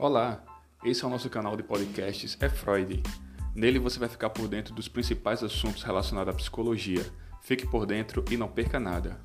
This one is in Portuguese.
Olá, esse é o nosso canal de podcasts É Freud. Nele você vai ficar por dentro dos principais assuntos relacionados à psicologia. Fique por dentro e não perca nada.